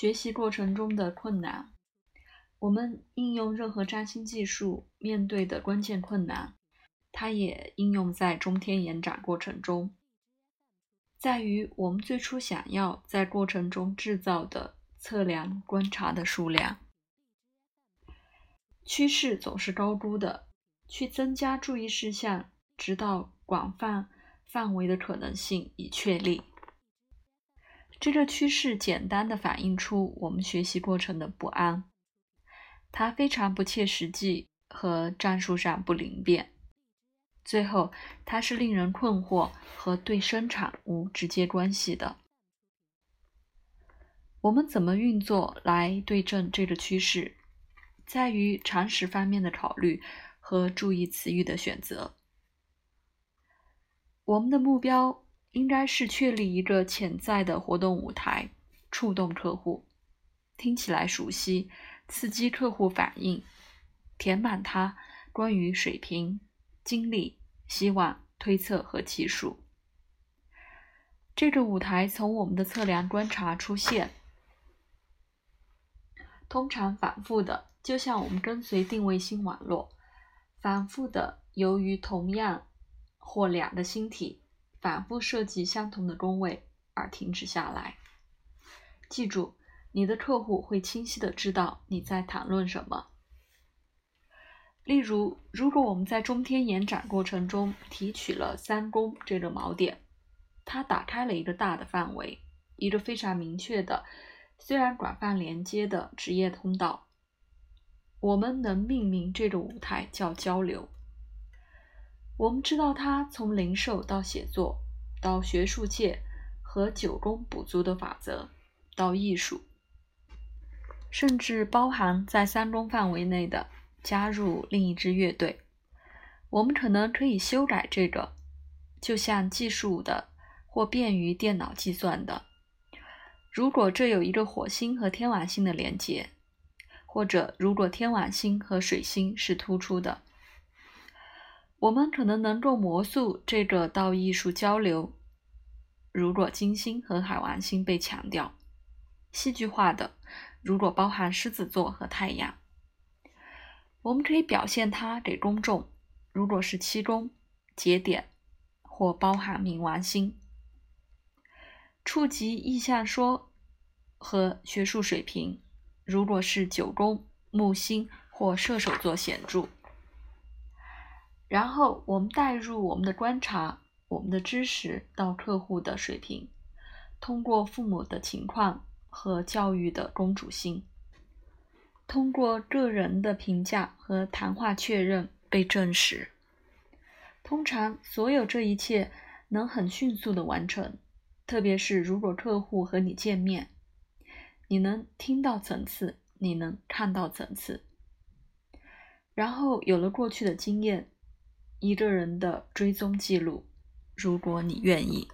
学习过程中的困难。我们应用任何占星技术面对的关键困难，它也应用在中天延展过程中，在于我们最初想要在过程中制造的测量观察的数量。趋势总是高估的，去增加注意事项，直到广泛范围的可能性已确立。这个趋势简单的反映出我们学习过程的不安，它非常不切实际和战术上不灵便。最后，它是令人困惑和对生产无直接关系的。我们怎么运作来对症这个趋势，在于常识方面的考虑和注意词语的选择。我们的目标。应该是确立一个潜在的活动舞台，触动客户，听起来熟悉，刺激客户反应，填满他关于水平、经历、希望、推测和技术。这个舞台从我们的测量观察出现，通常反复的，就像我们跟随定位星网络，反复的由于同样或两个星体。反复设计相同的工位而停止下来。记住，你的客户会清晰的知道你在谈论什么。例如，如果我们在中天延展过程中提取了三宫这个锚点，它打开了一个大的范围，一个非常明确的、虽然广泛连接的职业通道。我们能命名这个舞台叫交流。我们知道，它从零售到写作，到学术界和九宫补足的法则，到艺术，甚至包含在三宫范围内的加入另一支乐队。我们可能可以修改这个，就像技术的或便于电脑计算的。如果这有一个火星和天王星的连接，或者如果天王星和水星是突出的。我们可能能够魔术这个到艺术交流。如果金星和海王星被强调，戏剧化的；如果包含狮子座和太阳，我们可以表现它给公众。如果是七宫节点或包含冥王星，触及意象说和学术水平。如果是九宫木星或射手座显著。然后我们带入我们的观察、我们的知识到客户的水平，通过父母的情况和教育的公主心，通过个人的评价和谈话确认被证实。通常，所有这一切能很迅速的完成，特别是如果客户和你见面，你能听到层次，你能看到层次，然后有了过去的经验。一个人的追踪记录，如果你愿意。